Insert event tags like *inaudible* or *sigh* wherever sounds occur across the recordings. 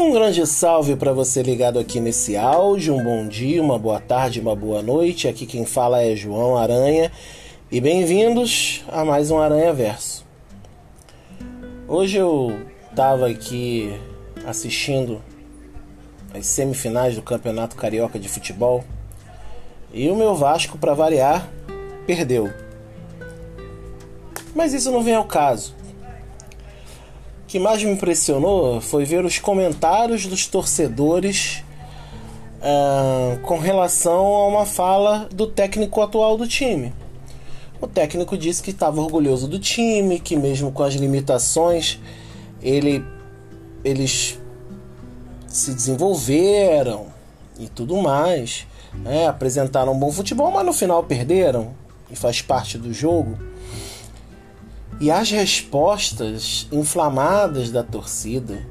Um grande salve para você ligado aqui nesse áudio. Um bom dia, uma boa tarde, uma boa noite. Aqui quem fala é João Aranha e bem-vindos a mais um Aranha Verso. Hoje eu estava aqui assistindo as semifinais do Campeonato Carioca de Futebol e o meu Vasco, para variar, perdeu. Mas isso não vem ao caso que mais me impressionou foi ver os comentários dos torcedores uh, com relação a uma fala do técnico atual do time. O técnico disse que estava orgulhoso do time, que mesmo com as limitações ele, eles se desenvolveram e tudo mais. Né? Apresentaram um bom futebol, mas no final perderam e faz parte do jogo. E as respostas inflamadas da torcida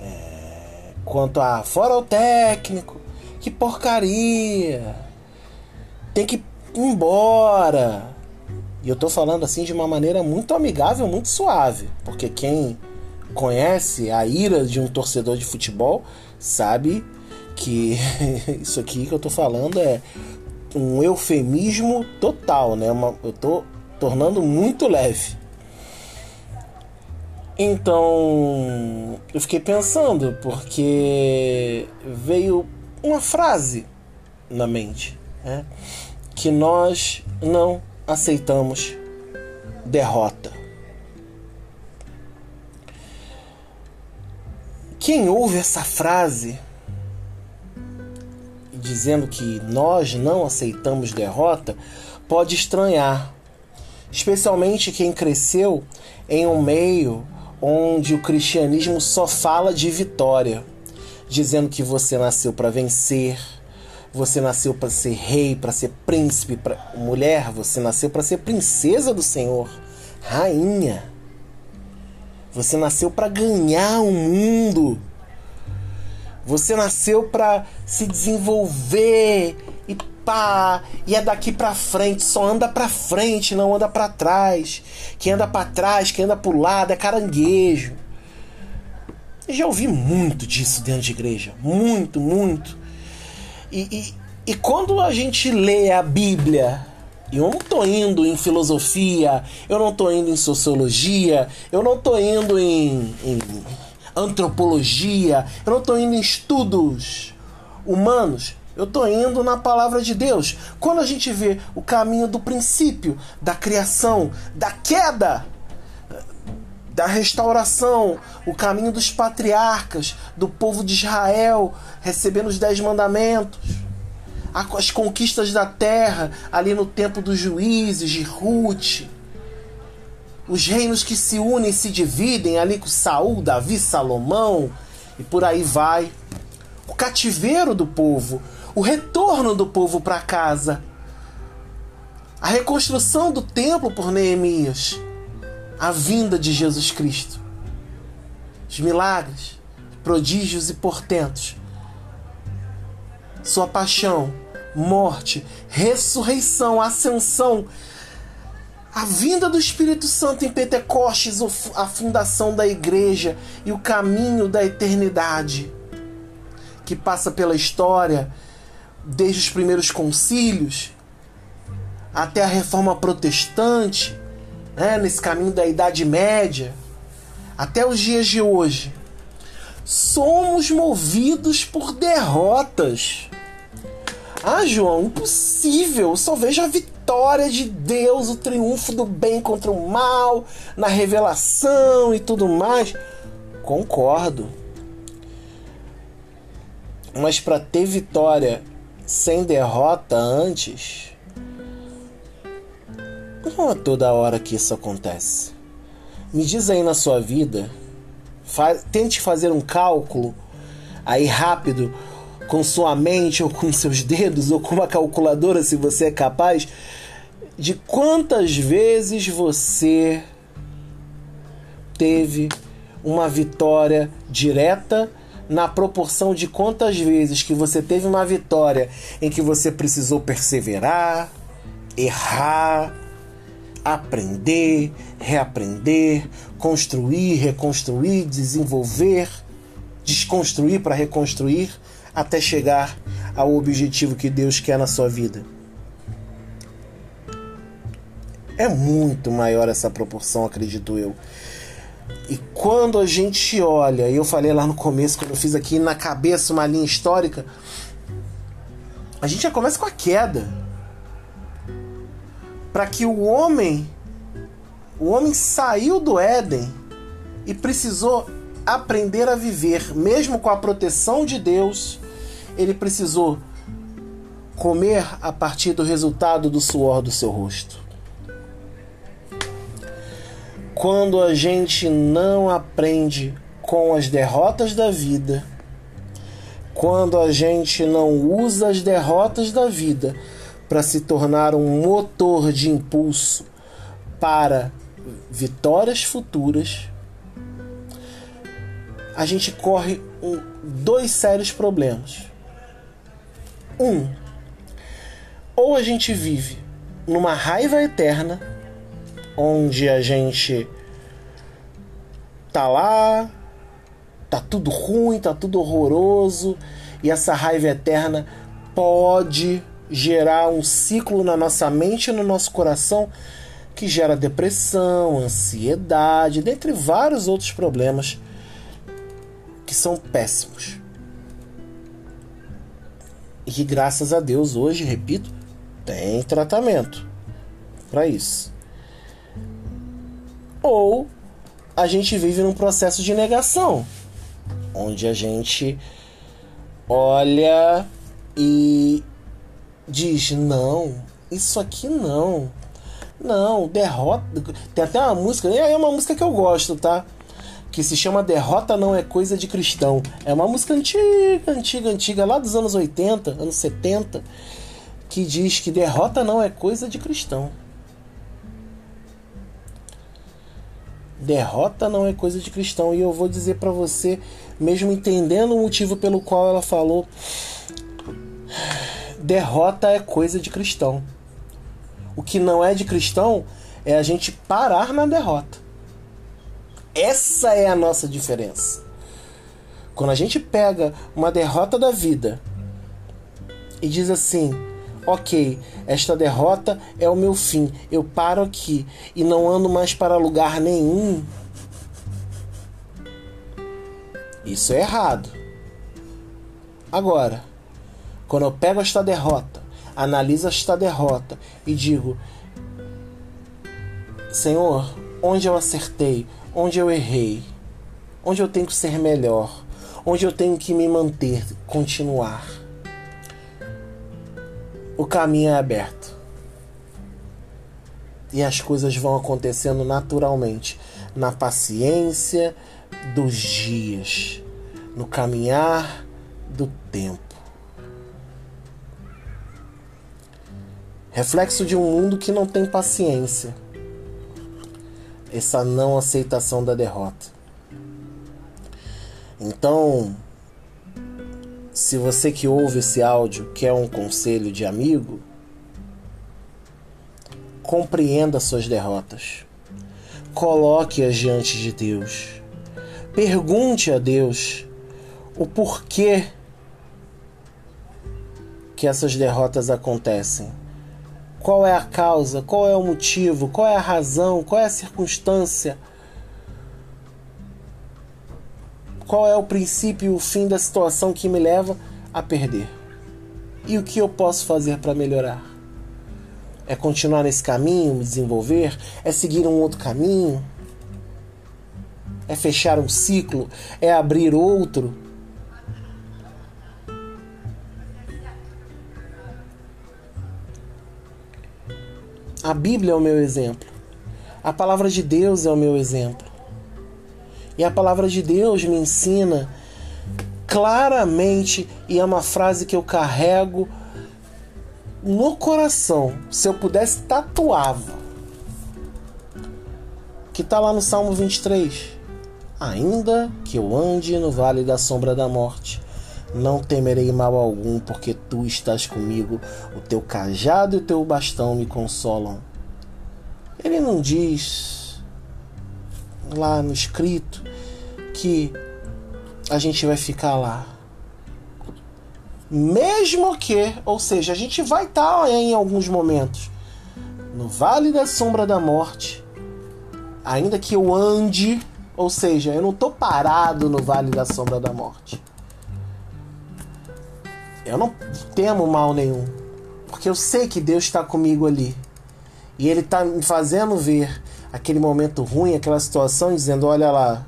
é, quanto a fora o técnico, que porcaria, tem que ir embora. E eu tô falando assim de uma maneira muito amigável, muito suave, porque quem conhece a ira de um torcedor de futebol sabe que *laughs* isso aqui que eu tô falando é um eufemismo total, né? Uma, eu tô tornando muito leve. Então, eu fiquei pensando, porque veio uma frase na mente, né? que nós não aceitamos derrota. Quem ouve essa frase dizendo que nós não aceitamos derrota pode estranhar, especialmente quem cresceu em um meio onde o cristianismo só fala de vitória, dizendo que você nasceu para vencer, você nasceu para ser rei, para ser príncipe, pra... mulher, você nasceu para ser princesa do Senhor, rainha. Você nasceu para ganhar o mundo. Você nasceu para se desenvolver pá, e é daqui para frente, só anda para frente, não anda para trás. Quem anda para trás, quem anda pro lado é caranguejo. Eu já ouvi muito disso dentro de igreja, muito, muito. E, e, e quando a gente lê a Bíblia, eu não tô indo em filosofia, eu não tô indo em sociologia, eu não tô indo em, em antropologia, eu não tô indo em estudos humanos. Eu estou indo na palavra de Deus. Quando a gente vê o caminho do princípio, da criação, da queda, da restauração, o caminho dos patriarcas, do povo de Israel recebendo os dez mandamentos, as conquistas da terra ali no tempo dos juízes, de Ruth, os reinos que se unem se dividem ali com Saul, Davi, Salomão e por aí vai. O cativeiro do povo, o retorno do povo para casa, a reconstrução do templo por Neemias, a vinda de Jesus Cristo, os milagres, prodígios e portentos, sua paixão, morte, ressurreição, ascensão, a vinda do Espírito Santo em Pentecostes, a fundação da igreja e o caminho da eternidade, que passa pela história desde os primeiros concílios até a reforma protestante, né, nesse caminho da Idade Média, até os dias de hoje, somos movidos por derrotas. Ah, João, impossível. Eu só vejo a vitória de Deus, o triunfo do bem contra o mal, na revelação e tudo mais. Concordo. Mas para ter vitória sem derrota antes, não é toda hora que isso acontece. Me diz aí na sua vida, tente fazer um cálculo aí rápido com sua mente ou com seus dedos ou com uma calculadora, se você é capaz, de quantas vezes você teve uma vitória direta na proporção de quantas vezes que você teve uma vitória em que você precisou perseverar, errar, aprender, reaprender, construir, reconstruir, desenvolver desconstruir para reconstruir até chegar ao objetivo que Deus quer na sua vida. É muito maior essa proporção, acredito eu. E quando a gente olha, eu falei lá no começo, quando eu fiz aqui na cabeça uma linha histórica, a gente já começa com a queda. Para que o homem, o homem saiu do Éden e precisou aprender a viver, mesmo com a proteção de Deus, ele precisou comer a partir do resultado do suor do seu rosto. Quando a gente não aprende com as derrotas da vida, quando a gente não usa as derrotas da vida para se tornar um motor de impulso para vitórias futuras, a gente corre dois sérios problemas. Um, ou a gente vive numa raiva eterna, onde a gente tá lá, tá tudo ruim, tá tudo horroroso, e essa raiva eterna pode gerar um ciclo na nossa mente e no nosso coração que gera depressão, ansiedade, dentre vários outros problemas que são péssimos. E que graças a Deus hoje, repito, tem tratamento para isso. Ou a gente vive num processo de negação, onde a gente olha e diz: não, isso aqui não. Não, derrota. Tem até uma música, é uma música que eu gosto, tá? que se chama Derrota Não É Coisa de Cristão. É uma música antiga, antiga, antiga, lá dos anos 80, anos 70, que diz que derrota não é coisa de cristão. Derrota não é coisa de cristão. E eu vou dizer para você, mesmo entendendo o motivo pelo qual ela falou, derrota é coisa de cristão. O que não é de cristão é a gente parar na derrota. Essa é a nossa diferença. Quando a gente pega uma derrota da vida e diz assim: ok, esta derrota é o meu fim, eu paro aqui e não ando mais para lugar nenhum. Isso é errado. Agora, quando eu pego esta derrota, analiso esta derrota e digo: Senhor, onde eu acertei? onde eu errei, onde eu tenho que ser melhor, onde eu tenho que me manter, continuar. O caminho é aberto. E as coisas vão acontecendo naturalmente, na paciência dos dias, no caminhar do tempo. Reflexo de um mundo que não tem paciência essa não aceitação da derrota. Então, se você que ouve esse áudio quer um conselho de amigo, compreenda suas derrotas. Coloque-as diante de Deus. Pergunte a Deus o porquê que essas derrotas acontecem. Qual é a causa, qual é o motivo, qual é a razão, qual é a circunstância, qual é o princípio e o fim da situação que me leva a perder. E o que eu posso fazer para melhorar? É continuar nesse caminho, me desenvolver? É seguir um outro caminho? É fechar um ciclo? É abrir outro? A Bíblia é o meu exemplo. A palavra de Deus é o meu exemplo. E a palavra de Deus me ensina claramente, e é uma frase que eu carrego no coração. Se eu pudesse, tatuava. Que está lá no Salmo 23. Ainda que eu ande no vale da sombra da morte, não temerei mal algum, porque tu estás comigo, o teu cajado e o teu bastão me consolam. Ele não diz lá no escrito que a gente vai ficar lá. Mesmo que, ou seja, a gente vai estar tá em alguns momentos no vale da sombra da morte, ainda que eu ande, ou seja, eu não estou parado no vale da sombra da morte. Eu não temo mal nenhum, porque eu sei que Deus está comigo ali. E Ele está me fazendo ver aquele momento ruim, aquela situação, dizendo: Olha lá,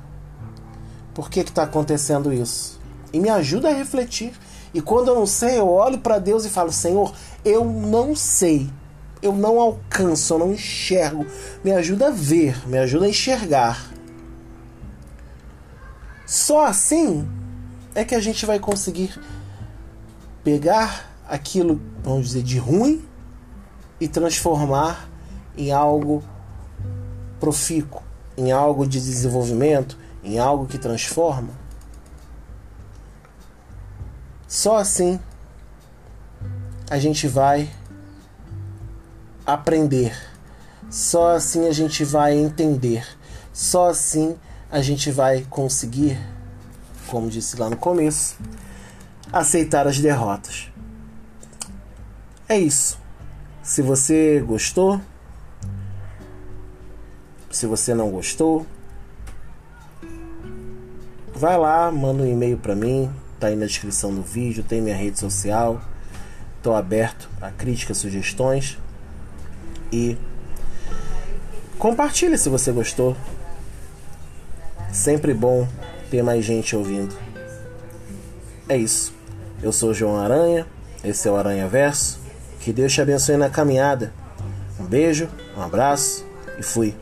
por que está acontecendo isso? E me ajuda a refletir. E quando eu não sei, eu olho para Deus e falo: Senhor, eu não sei, eu não alcanço, eu não enxergo. Me ajuda a ver, me ajuda a enxergar. Só assim é que a gente vai conseguir pegar aquilo, vamos dizer, de ruim e transformar em algo profícuo, em algo de desenvolvimento, em algo que transforma. Só assim a gente vai aprender. Só assim a gente vai entender. Só assim a gente vai conseguir, como disse lá no começo, aceitar as derrotas. É isso. Se você gostou, se você não gostou, vai lá, manda um e-mail para mim, tá aí na descrição do vídeo, tem minha rede social. Estou aberto a críticas, sugestões e compartilhe se você gostou. Sempre bom ter mais gente ouvindo. É isso. Eu sou o João Aranha, esse é o Aranha Verso. Que Deus te abençoe na caminhada. Um beijo, um abraço e fui.